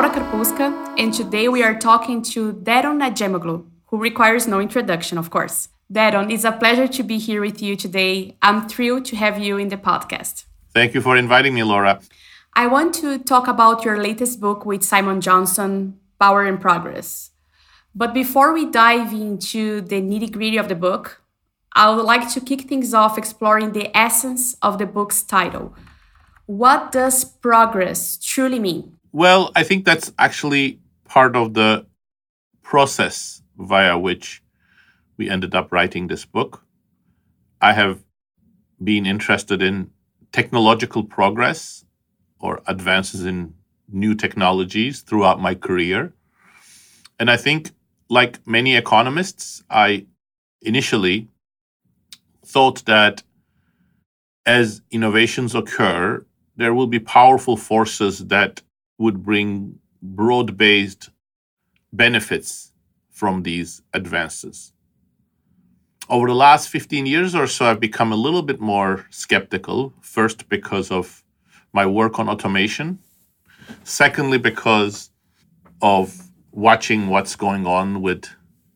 Hello, I am Laura Karpuska, and today we are talking to Daron Acemoglu, who requires no introduction, of course. Deron, it's a pleasure to be here with you today. I'm thrilled to have you in the podcast. Thank you for inviting me, Laura. I want to talk about your latest book with Simon Johnson, Power and Progress. But before we dive into the nitty gritty of the book, I would like to kick things off exploring the essence of the book's title. What does progress truly mean? Well, I think that's actually part of the process via which we ended up writing this book. I have been interested in technological progress or advances in new technologies throughout my career. And I think, like many economists, I initially thought that as innovations occur, there will be powerful forces that would bring broad based benefits from these advances. Over the last 15 years or so, I've become a little bit more skeptical, first because of my work on automation, secondly, because of watching what's going on with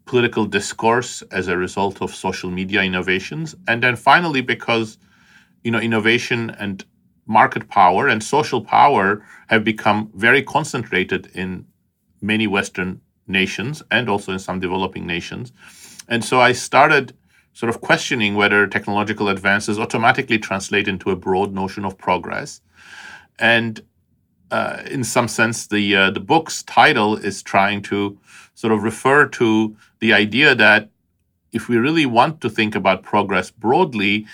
political discourse as a result of social media innovations, and then finally, because you know innovation and market power and social power have become very concentrated in many Western nations and also in some developing nations. And so I started sort of questioning whether technological advances automatically translate into a broad notion of progress. And uh, in some sense, the uh, the book's title is trying to sort of refer to the idea that if we really want to think about progress broadly,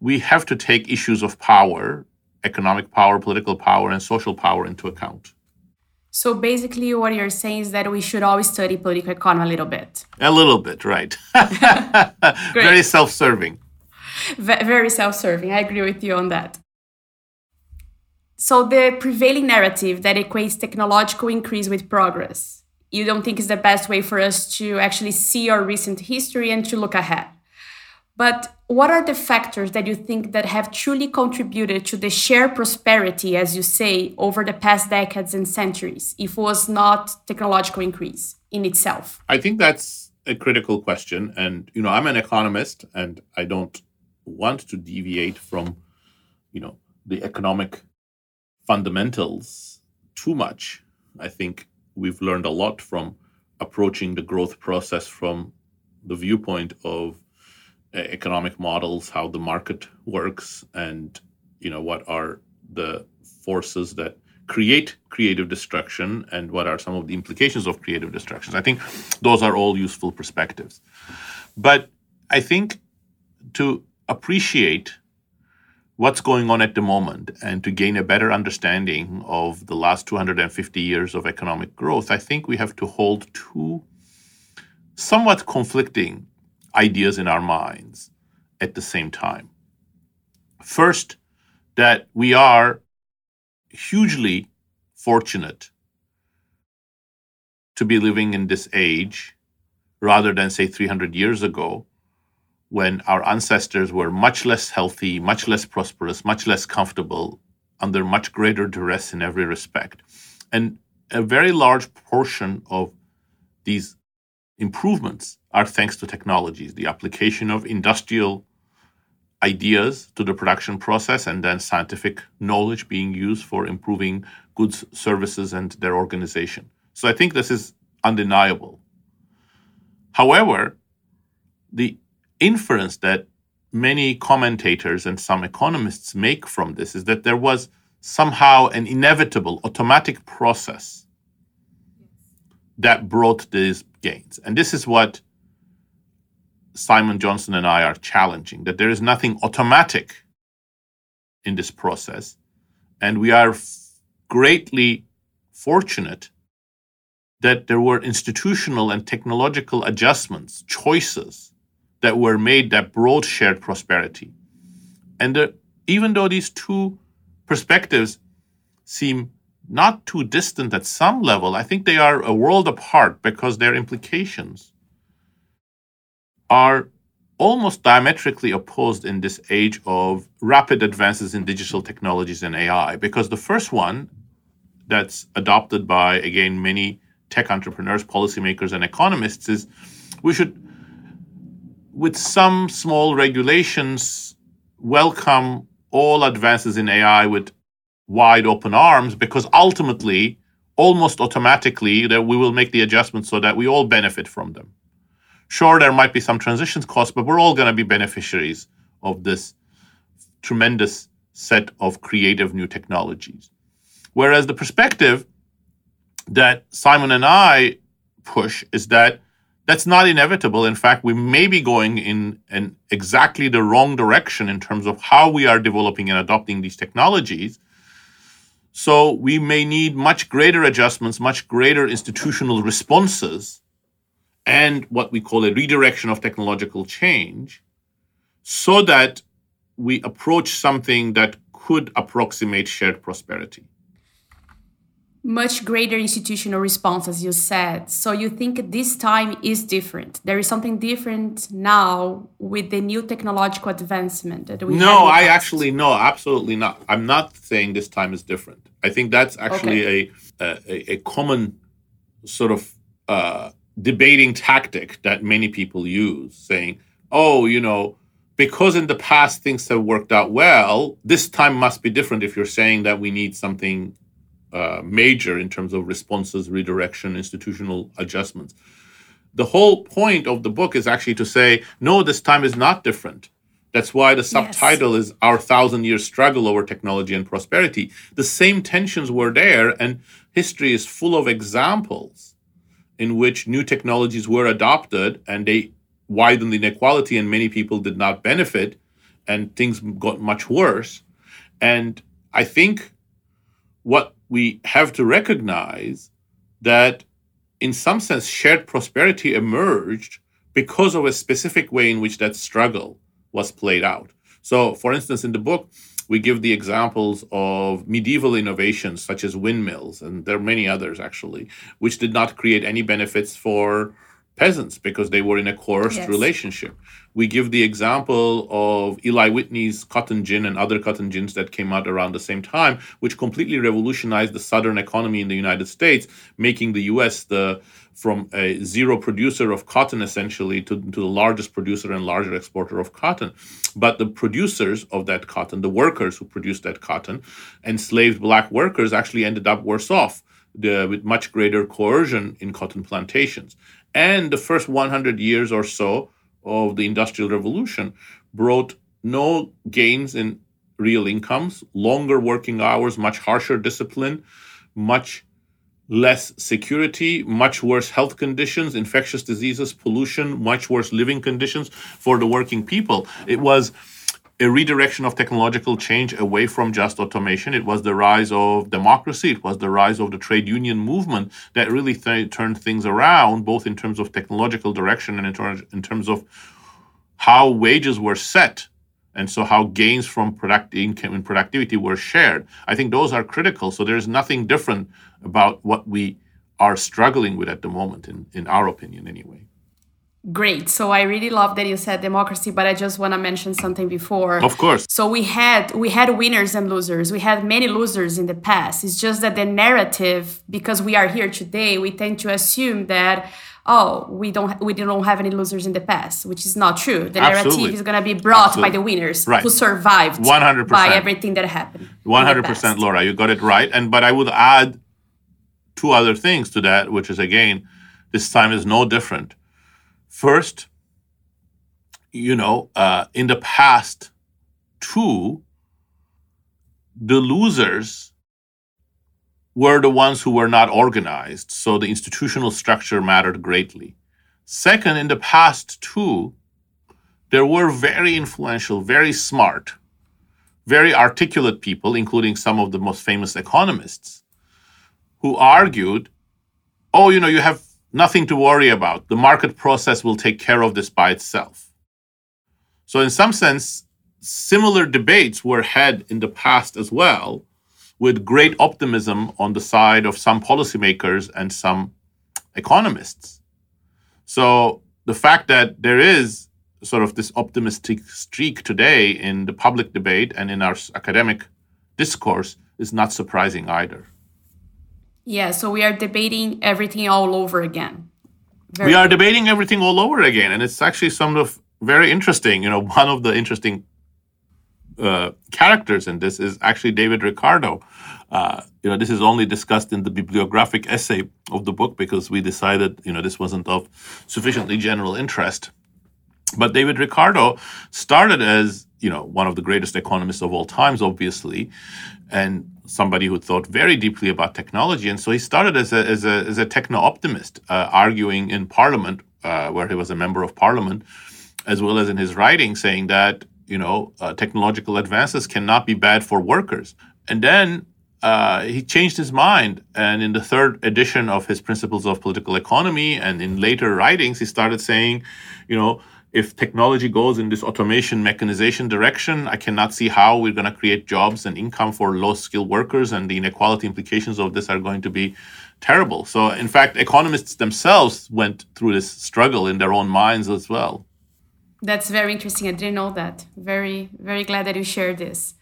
we have to take issues of power economic power, political power, and social power into account. So basically, what you're saying is that we should always study political economy a little bit. A little bit, right? very self serving. Very self serving. I agree with you on that. So, the prevailing narrative that equates technological increase with progress, you don't think is the best way for us to actually see our recent history and to look ahead. But what are the factors that you think that have truly contributed to the shared prosperity, as you say, over the past decades and centuries, if it was not technological increase in itself? I think that's a critical question. And, you know, I'm an economist and I don't want to deviate from, you know, the economic fundamentals too much. I think we've learned a lot from approaching the growth process from the viewpoint of economic models, how the market works, and you know what are the forces that create creative destruction and what are some of the implications of creative destruction. I think those are all useful perspectives. But I think to appreciate what's going on at the moment and to gain a better understanding of the last 250 years of economic growth, I think we have to hold two somewhat conflicting ideas in our minds at the same time. First, that we are hugely fortunate to be living in this age rather than, say, 300 years ago, when our ancestors were much less healthy, much less prosperous, much less comfortable, under much greater duress in every respect. And a very large portion of these improvements are thanks to technologies, the application of industrial ideas to the production process and then scientific knowledge being used for improving goods, services, and their organization. So I think this is undeniable. However, the inference that many commentators and some economists make from this is that there was somehow an inevitable automatic process that brought these gains. And this is what Simon Johnson and I are challenging that there is nothing automatic in this process. And we are f- greatly fortunate that there were institutional and technological adjustments, choices that were made that brought shared prosperity. And the, even though these two perspectives seem not too distant at some level, I think they are a world apart because their implications are almost diametrically opposed in this age of rapid advances in digital technologies and AI. Because the first one that's adopted by, again, many tech entrepreneurs, policymakers, and economists is we should, with some small regulations, welcome all advances in AI with wide open arms because ultimately, almost automatically, that we will make the adjustments so that we all benefit from them. Sure, there might be some transitions costs, but we're all going to be beneficiaries of this tremendous set of creative new technologies. Whereas the perspective that Simon and I push is that that's not inevitable. In fact, we may be going in, in exactly the wrong direction in terms of how we are developing and adopting these technologies. So we may need much greater adjustments, much greater institutional responses, and what we call a redirection of technological change so that we approach something that could approximate shared prosperity much greater institutional response, as you said. So you think this time is different. There is something different now with the new technological advancement that we. No, I actually no, absolutely not. I'm not saying this time is different. I think that's actually okay. a, a, a common sort of uh, debating tactic that many people use, saying, "Oh, you know." Because in the past things have worked out well, this time must be different if you're saying that we need something uh, major in terms of responses, redirection, institutional adjustments. The whole point of the book is actually to say, no, this time is not different. That's why the subtitle yes. is Our Thousand Year Struggle Over Technology and Prosperity. The same tensions were there, and history is full of examples in which new technologies were adopted and they widened inequality, and many people did not benefit, and things got much worse. And I think what we have to recognize that in some sense shared prosperity emerged because of a specific way in which that struggle was played out. So, for instance, in the book, we give the examples of medieval innovations such as windmills, and there are many others actually, which did not create any benefits for peasants because they were in a coerced yes. relationship. We give the example of Eli Whitney's cotton gin and other cotton gins that came out around the same time, which completely revolutionized the southern economy in the United States, making the US the from a zero producer of cotton essentially to, to the largest producer and larger exporter of cotton. But the producers of that cotton, the workers who produced that cotton, enslaved black workers actually ended up worse off. The, with much greater coercion in cotton plantations. And the first 100 years or so of the Industrial Revolution brought no gains in real incomes, longer working hours, much harsher discipline, much less security, much worse health conditions, infectious diseases, pollution, much worse living conditions for the working people. It was a redirection of technological change away from just automation. It was the rise of democracy. It was the rise of the trade union movement that really th- turned things around, both in terms of technological direction and in, ter- in terms of how wages were set and so how gains from product income and productivity were shared. I think those are critical. So there's nothing different about what we are struggling with at the moment, in, in our opinion, anyway. Great. So I really love that you said democracy, but I just want to mention something before. Of course. So we had we had winners and losers. We had many losers in the past. It's just that the narrative, because we are here today, we tend to assume that oh we don't we don't have any losers in the past, which is not true. The Absolutely. narrative is going to be brought Absolutely. by the winners right. who survived 100%. by everything that happened. 100% Laura, you got it right. And but I would add two other things to that, which is again, this time is no different First, you know, uh, in the past, too, the losers were the ones who were not organized, so the institutional structure mattered greatly. Second, in the past, too, there were very influential, very smart, very articulate people, including some of the most famous economists, who argued oh, you know, you have nothing to worry about. The market process will take care of this by itself. So, in some sense, similar debates were had in the past as well, with great optimism on the side of some policymakers and some economists. So, the fact that there is sort of this optimistic streak today in the public debate and in our academic discourse is not surprising either. Yeah, so we are debating everything all over again. Very we are debating everything all over again, and it's actually some of very interesting. You know, one of the interesting uh, characters in this is actually David Ricardo. Uh, you know, this is only discussed in the bibliographic essay of the book because we decided, you know, this wasn't of sufficiently general interest. But David Ricardo started as, you know, one of the greatest economists of all times, obviously, and somebody who thought very deeply about technology. And so he started as a, as a, as a techno optimist, uh, arguing in Parliament, uh, where he was a member of Parliament, as well as in his writing, saying that you know, uh, technological advances cannot be bad for workers. And then uh, he changed his mind. And in the third edition of his Principles of Political Economy and in later writings, he started saying, you know, if technology goes in this automation mechanization direction, I cannot see how we're going to create jobs and income for low skilled workers, and the inequality implications of this are going to be terrible. So, in fact, economists themselves went through this struggle in their own minds as well. That's very interesting. I didn't know that. Very, very glad that you shared this.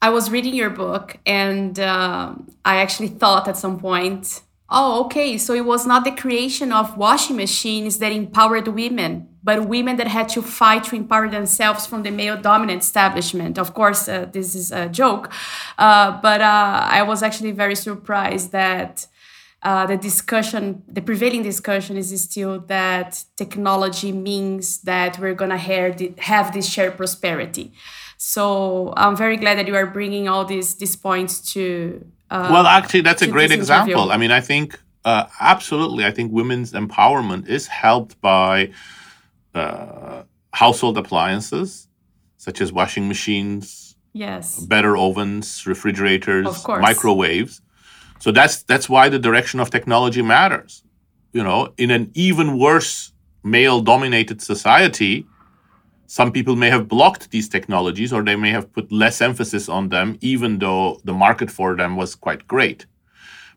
I was reading your book and uh, I actually thought at some point, oh, okay, so it was not the creation of washing machines that empowered women, but women that had to fight to empower themselves from the male dominant establishment. Of course, uh, this is a joke, uh, but uh, I was actually very surprised that uh, the discussion, the prevailing discussion is still that technology means that we're going to have this shared prosperity. So I'm very glad that you are bringing all these these points to. Uh, well, actually, that's a great example. Interview. I mean, I think uh, absolutely. I think women's empowerment is helped by uh, household appliances such as washing machines, yes, better ovens, refrigerators, microwaves so that's that's why the direction of technology matters. You know, in an even worse male-dominated society, some people may have blocked these technologies or they may have put less emphasis on them, even though the market for them was quite great.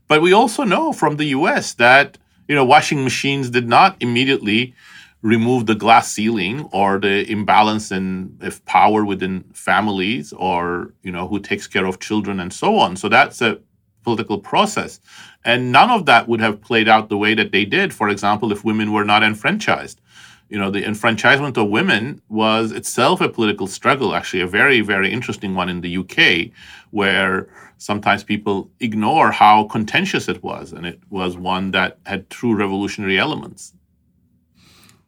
But we also know from the US that you know washing machines did not immediately remove the glass ceiling or the imbalance in if power within families or you know who takes care of children and so on. So that's a political process. And none of that would have played out the way that they did, for example, if women were not enfranchised. You know, the enfranchisement of women was itself a political struggle, actually, a very, very interesting one in the UK, where sometimes people ignore how contentious it was. And it was one that had true revolutionary elements.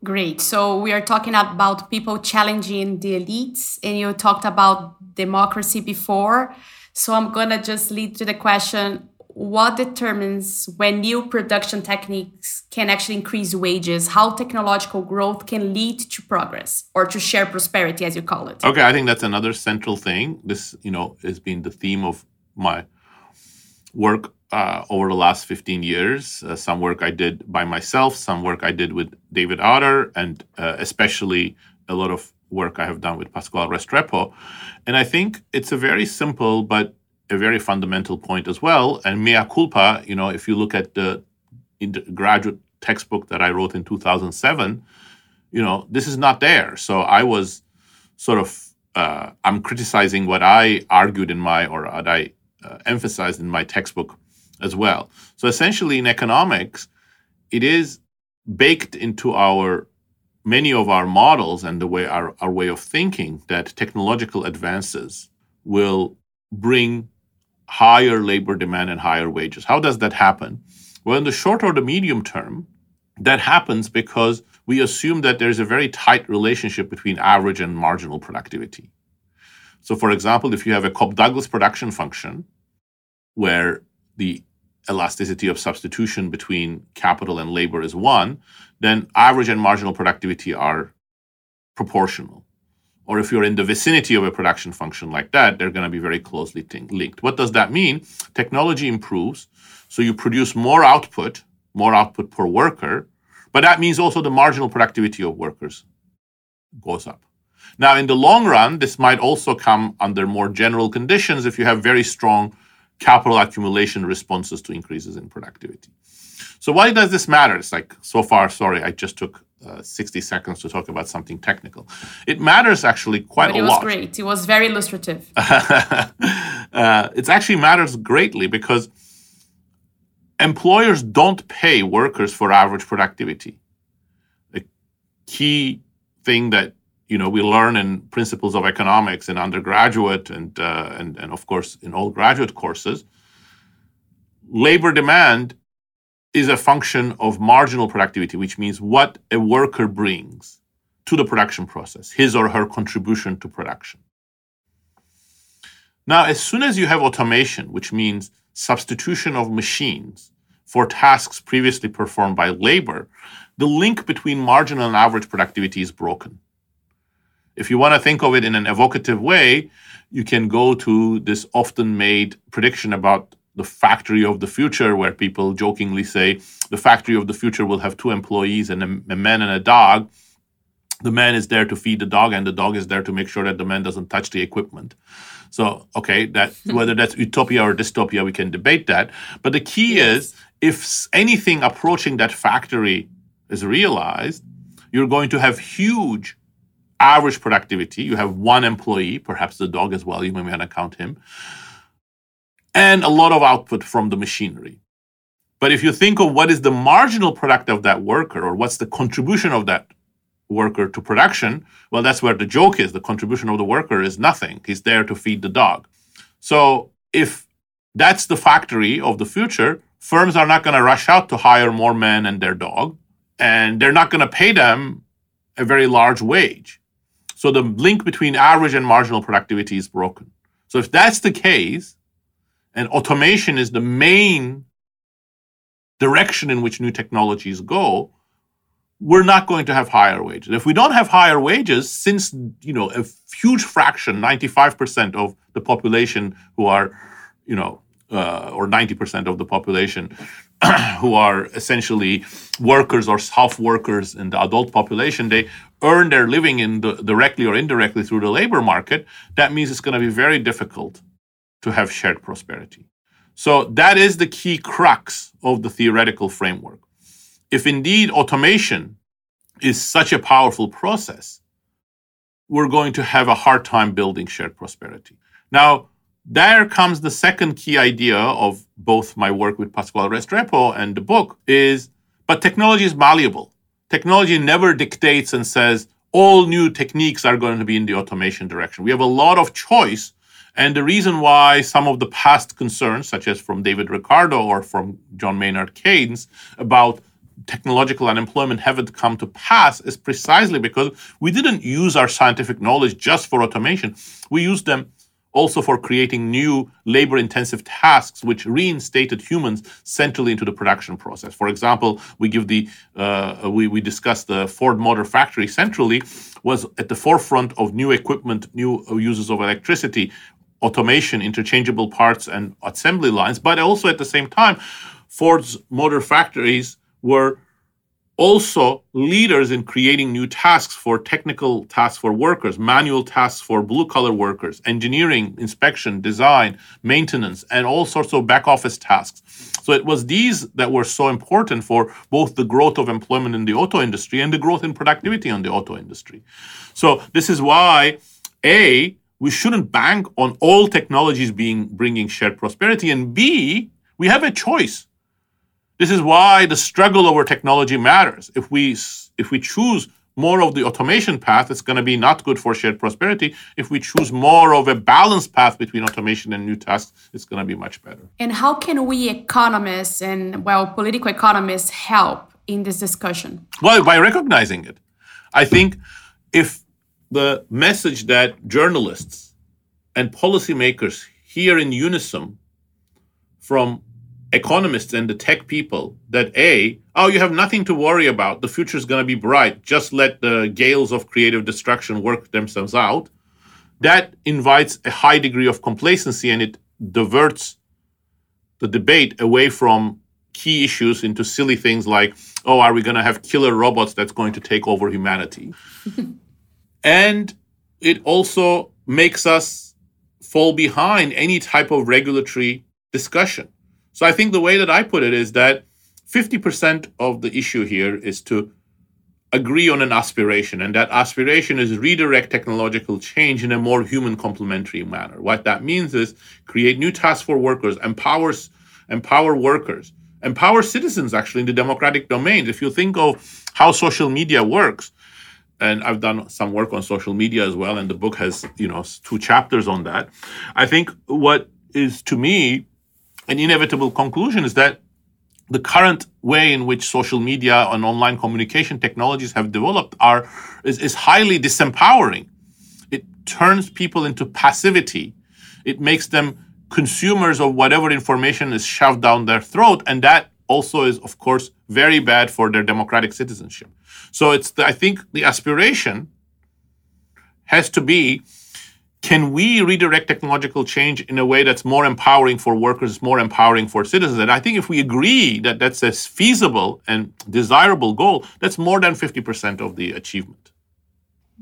Great. So we are talking about people challenging the elites, and you talked about democracy before. So I'm going to just lead to the question what determines when new production techniques can actually increase wages, how technological growth can lead to progress or to share prosperity, as you call it? Okay, I think that's another central thing. This, you know, has been the theme of my work uh, over the last 15 years. Uh, some work I did by myself, some work I did with David Autor, and uh, especially a lot of work I have done with Pascual Restrepo. And I think it's a very simple but a very fundamental point as well. And mea culpa, you know, if you look at the, graduate textbook that I wrote in 2007, you know, this is not there. So I was sort of, uh, I'm criticizing what I argued in my, or what I uh, emphasized in my textbook as well. So essentially in economics, it is baked into our many of our models and the way our, our way of thinking that technological advances will bring higher labor demand and higher wages. How does that happen? Well, in the short or the medium term, that happens because we assume that there's a very tight relationship between average and marginal productivity. So, for example, if you have a Cobb Douglas production function where the elasticity of substitution between capital and labor is one, then average and marginal productivity are proportional. Or if you're in the vicinity of a production function like that, they're going to be very closely linked. What does that mean? Technology improves, so you produce more output, more output per worker, but that means also the marginal productivity of workers goes up. Now, in the long run, this might also come under more general conditions if you have very strong capital accumulation responses to increases in productivity. So why does this matter? It's like so far, sorry, I just took uh, 60 seconds to talk about something technical. It matters actually quite but a lot. It was great. It was very illustrative. uh, it actually matters greatly because employers don't pay workers for average productivity. A key thing that you know we learn in principles of economics in undergraduate and uh, and and of course in all graduate courses. Labor demand is a function of marginal productivity, which means what a worker brings to the production process, his or her contribution to production. Now, as soon as you have automation, which means substitution of machines for tasks previously performed by labor, the link between marginal and average productivity is broken. If you want to think of it in an evocative way, you can go to this often made prediction about the factory of the future, where people jokingly say the factory of the future will have two employees and a, a man and a dog. The man is there to feed the dog, and the dog is there to make sure that the man doesn't touch the equipment. So, okay, that whether that's utopia or dystopia, we can debate that. But the key is if anything approaching that factory is realized, you're going to have huge average productivity. You have one employee, perhaps the dog as well, you may want to count him, and a lot of output from the machinery. But if you think of what is the marginal product of that worker or what's the contribution of that worker to production, well, that's where the joke is. The contribution of the worker is nothing. He's there to feed the dog. So if that's the factory of the future, firms are not going to rush out to hire more men and their dog, and they're not going to pay them a very large wage. So the link between average and marginal productivity is broken. So if that's the case, and automation is the main direction in which new technologies go, we're not going to have higher wages. If we don't have higher wages, since you know a huge fraction, 95% of the population who are, you know, uh, or 90% of the population who are essentially workers or soft workers in the adult population, they earn their living in the, directly or indirectly through the labor market. That means it's going to be very difficult to have shared prosperity. So that is the key crux of the theoretical framework if indeed automation is such a powerful process, we're going to have a hard time building shared prosperity. Now, there comes the second key idea of both my work with Pascual Restrepo and the book is but technology is malleable. Technology never dictates and says all new techniques are going to be in the automation direction. We have a lot of choice. And the reason why some of the past concerns, such as from David Ricardo or from John Maynard Keynes, about technological unemployment haven't come to pass is precisely because we didn't use our scientific knowledge just for automation. We used them also for creating new labor intensive tasks which reinstated humans centrally into the production process. For example, we give the uh, we, we discussed the Ford Motor Factory centrally was at the forefront of new equipment, new uses of electricity, automation, interchangeable parts and assembly lines, but also at the same time, Ford's motor factories were also leaders in creating new tasks for technical tasks for workers, manual tasks for blue collar workers, engineering, inspection, design, maintenance, and all sorts of back office tasks. So it was these that were so important for both the growth of employment in the auto industry and the growth in productivity on the auto industry. So this is why A, we shouldn't bank on all technologies being bringing shared prosperity, and B, we have a choice this is why the struggle over technology matters. If we if we choose more of the automation path, it's going to be not good for shared prosperity. If we choose more of a balanced path between automation and new tasks, it's going to be much better. And how can we economists and well political economists help in this discussion? Well, by recognizing it. I think if the message that journalists and policymakers hear in unison from economists and the tech people that A, oh, you have nothing to worry about. The future is going to be bright. Just let the gales of creative destruction work themselves out. That invites a high degree of complacency and it diverts the debate away from key issues into silly things like, oh, are we going to have killer robots that's going to take over humanity? and it also makes us fall behind any type of regulatory discussion. So I think the way that I put it is that 50% of the issue here is to agree on an aspiration, and that aspiration is redirect technological change in a more human complementary manner. What that means is create new tasks for workers, empowers, empower workers, empower citizens actually in the democratic domain. If you think of how social media works, and I've done some work on social media as well, and the book has you know two chapters on that. I think what is to me an inevitable conclusion is that the current way in which social media and online communication technologies have developed are is, is highly disempowering. It turns people into passivity. It makes them consumers of whatever information is shoved down their throat, and that also is, of course, very bad for their democratic citizenship. So it's the, I think the aspiration has to be can we redirect technological change in a way that's more empowering for workers, more empowering for citizens? And I think if we agree that that's a feasible and desirable goal, that's more than 50% of the achievement.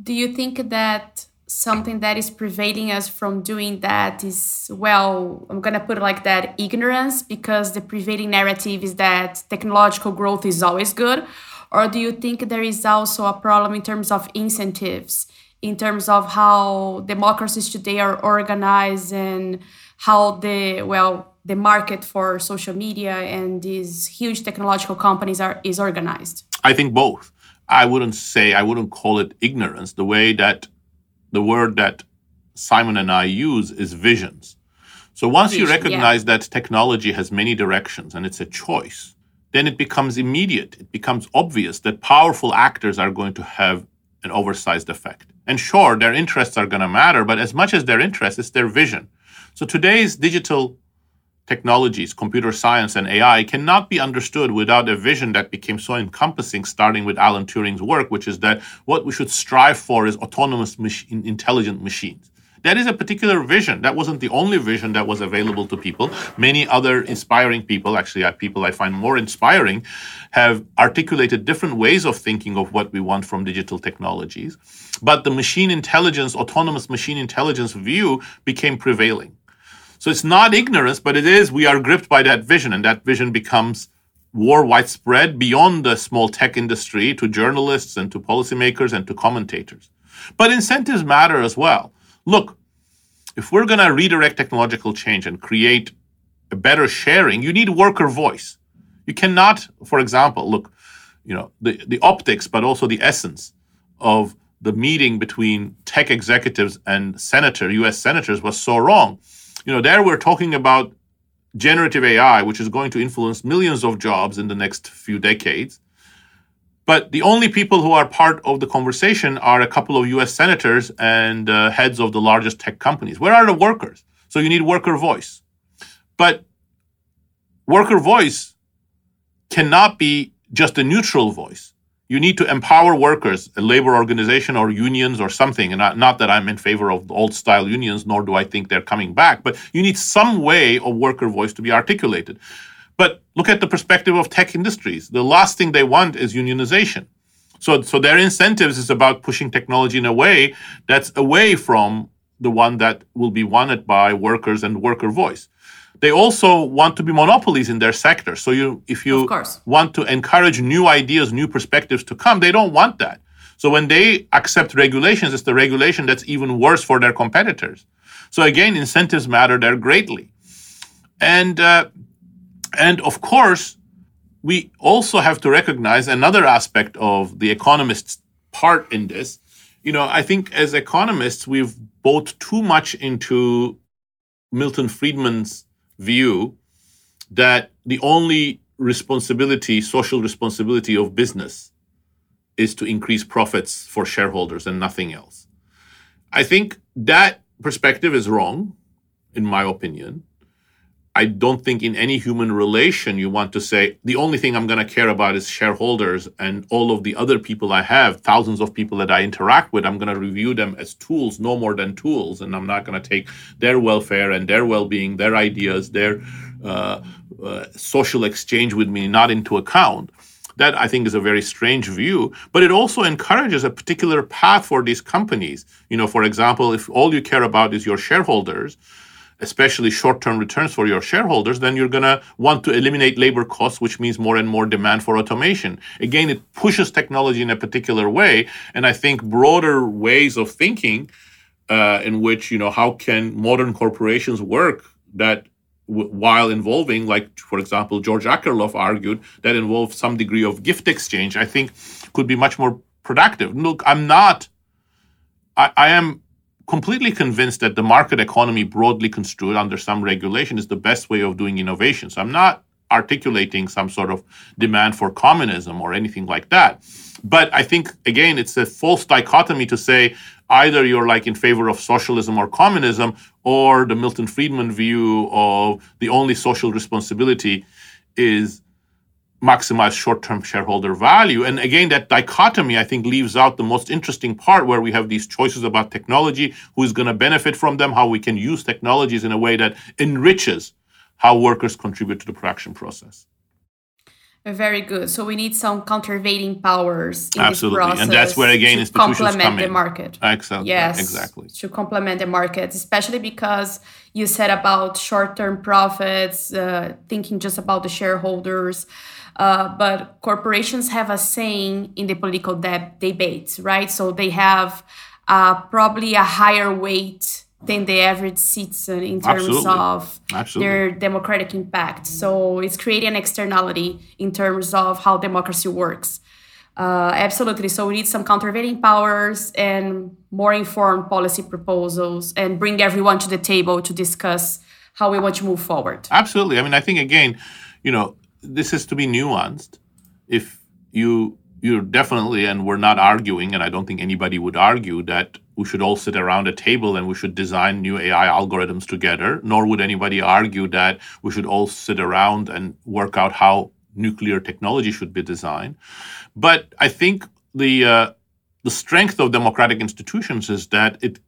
Do you think that something that is prevailing us from doing that is, well, I'm going to put it like that, ignorance, because the prevailing narrative is that technological growth is always good? Or do you think there is also a problem in terms of incentives? in terms of how democracies today are organized and how the well the market for social media and these huge technological companies are is organized i think both i wouldn't say i wouldn't call it ignorance the way that the word that simon and i use is visions so once Vision, you recognize yeah. that technology has many directions and it's a choice then it becomes immediate it becomes obvious that powerful actors are going to have an oversized effect and sure, their interests are going to matter, but as much as their interests, it's their vision. So today's digital technologies, computer science, and AI cannot be understood without a vision that became so encompassing, starting with Alan Turing's work, which is that what we should strive for is autonomous, mach- intelligent machines. That is a particular vision. That wasn't the only vision that was available to people. Many other inspiring people, actually, people I find more inspiring, have articulated different ways of thinking of what we want from digital technologies. But the machine intelligence, autonomous machine intelligence view became prevailing. So it's not ignorance, but it is we are gripped by that vision, and that vision becomes more widespread beyond the small tech industry to journalists and to policymakers and to commentators. But incentives matter as well look, if we're going to redirect technological change and create a better sharing, you need worker voice. You cannot, for example, look, you know, the, the optics, but also the essence of the meeting between tech executives and senator, US senators was so wrong. You know, there we're talking about generative AI, which is going to influence millions of jobs in the next few decades. But the only people who are part of the conversation are a couple of US senators and uh, heads of the largest tech companies. Where are the workers? So you need worker voice. But worker voice cannot be just a neutral voice. You need to empower workers, a labor organization or unions or something. And not, not that I'm in favor of old style unions, nor do I think they're coming back, but you need some way of worker voice to be articulated. But look at the perspective of tech industries. The last thing they want is unionization. So, so their incentives is about pushing technology in a way that's away from the one that will be wanted by workers and worker voice. They also want to be monopolies in their sector. So you, if you want to encourage new ideas, new perspectives to come, they don't want that. So when they accept regulations, it's the regulation that's even worse for their competitors. So again, incentives matter there greatly. And uh, and of course, we also have to recognize another aspect of the economist's part in this. You know, I think as economists, we've bought too much into Milton Friedman's view that the only responsibility, social responsibility of business is to increase profits for shareholders and nothing else. I think that perspective is wrong, in my opinion. I don't think in any human relation you want to say the only thing I'm going to care about is shareholders and all of the other people I have, thousands of people that I interact with. I'm going to review them as tools, no more than tools, and I'm not going to take their welfare and their well-being, their ideas, their uh, uh, social exchange with me not into account. That I think is a very strange view, but it also encourages a particular path for these companies. You know, for example, if all you care about is your shareholders, especially short term returns for your shareholders, then you're going to want to eliminate labor costs, which means more and more demand for automation. Again, it pushes technology in a particular way. And I think broader ways of thinking uh, in which, you know, how can modern corporations work that while involving, like, for example, George Akerlof argued, that involve some degree of gift exchange, I think could be much more productive. Look, I'm not, I, I am completely convinced that the market economy, broadly construed under some regulation, is the best way of doing innovation. So I'm not articulating some sort of demand for communism or anything like that. But I think, again, it's a false dichotomy to say either you're like in favor of socialism or communism, or the Milton Friedman view of the only social responsibility is maximize short-term shareholder value. And again, that dichotomy, I think, leaves out the most interesting part where we have these choices about technology, who's going to benefit from them, how we can use technologies in a way that enriches how workers contribute to the production process. Very good. So we need some countervailing powers in Absolutely. this process and that's where again to institutions complement the market. Excellent. Yes, Exactly. To complement the market, especially because you said about short-term profits, uh, thinking just about the shareholders. Uh, but corporations have a saying in the political de- debates, right? So they have uh, probably a higher weight than the average citizen in terms Absolutely. of Absolutely. their democratic impact. So it's creating an externality in terms of how democracy works. Uh, absolutely. So we need some countervailing powers and more informed policy proposals and bring everyone to the table to discuss how we want to move forward. Absolutely. I mean, I think again, you know, this is to be nuanced. If you you're definitely, and we're not arguing, and I don't think anybody would argue that we should all sit around a table and we should design new AI algorithms together. Nor would anybody argue that we should all sit around and work out how nuclear technology should be designed. But I think the uh, the strength of democratic institutions is that it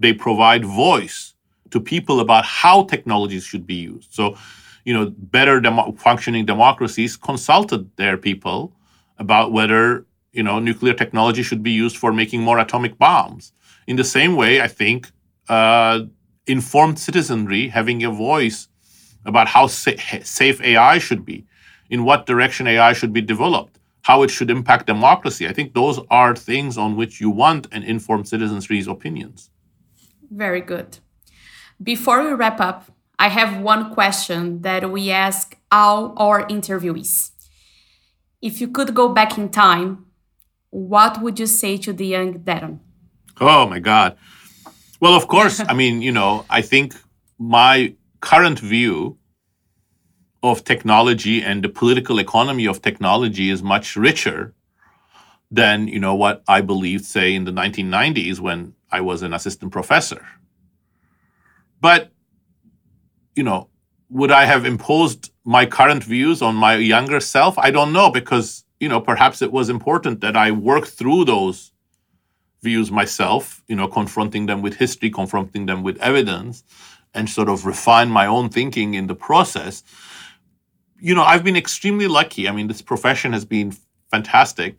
they provide voice to people about how technologies should be used. So, you know, better functioning democracies consulted their people about whether you know nuclear technology should be used for making more atomic bombs. In the same way, I think uh, informed citizenry having a voice about how sa- safe AI should be, in what direction AI should be developed, how it should impact democracy. I think those are things on which you want an informed citizenry's opinions. Very good. Before we wrap up, I have one question that we ask all our interviewees. If you could go back in time, what would you say to the young Daron? Oh my God. Well, of course, I mean, you know, I think my current view of technology and the political economy of technology is much richer than, you know, what I believed, say, in the 1990s when I was an assistant professor. But, you know, would I have imposed my current views on my younger self? I don't know because, you know, perhaps it was important that I work through those views myself, you know, confronting them with history, confronting them with evidence, and sort of refine my own thinking in the process. You know, I've been extremely lucky. I mean, this profession has been fantastic,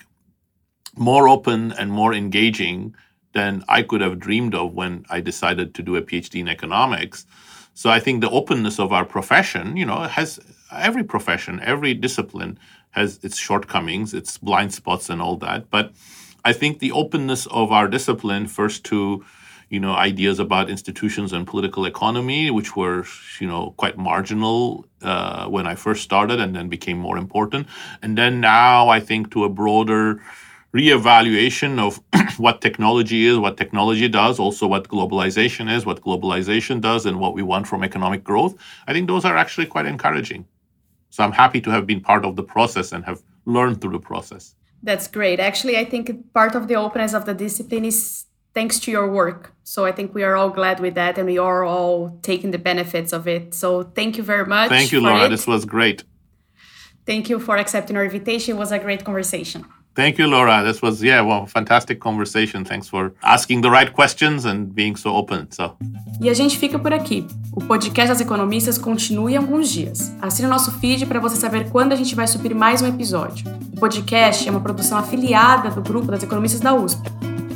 more open and more engaging than I could have dreamed of when I decided to do a PhD in economics. So I think the openness of our profession, you know, has every profession, every discipline has its shortcomings, its blind spots, and all that. But I think the openness of our discipline, first to you know ideas about institutions and political economy, which were you know quite marginal uh, when I first started, and then became more important, and then now I think to a broader reevaluation of what technology is, what technology does, also what globalization is, what globalization does, and what we want from economic growth. I think those are actually quite encouraging. So I'm happy to have been part of the process and have learned through the process. That's great. Actually, I think part of the openness of the discipline is thanks to your work. So I think we are all glad with that and we are all taking the benefits of it. So thank you very much. Thank you, Laura. it. This was great. Thank you for accepting our invitation. It was a great conversation. Thank you, Laura. This was, yeah, well, fantastic conversation. Thanks for asking the right questions and being so open. So, E a gente fica por aqui. O podcast das economistas continua em alguns dias. Assine o nosso feed para você saber quando a gente vai subir mais um episódio. O podcast é uma produção afiliada do grupo das economistas da USP.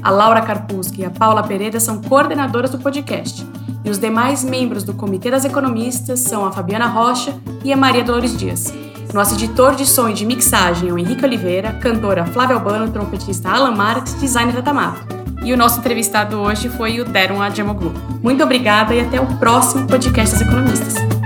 A Laura Carpuschi e a Paula Pereira são coordenadoras do podcast. E os demais membros do Comitê das Economistas são a Fabiana Rocha e a Maria Dolores Dias. Nosso editor de som e de mixagem é o Henrique Oliveira, cantora Flávia Albano, trompetista Alan Marques, designer Tamato. E o nosso entrevistado hoje foi o Deron Adjemoglu. Muito obrigada e até o próximo podcast das Economistas.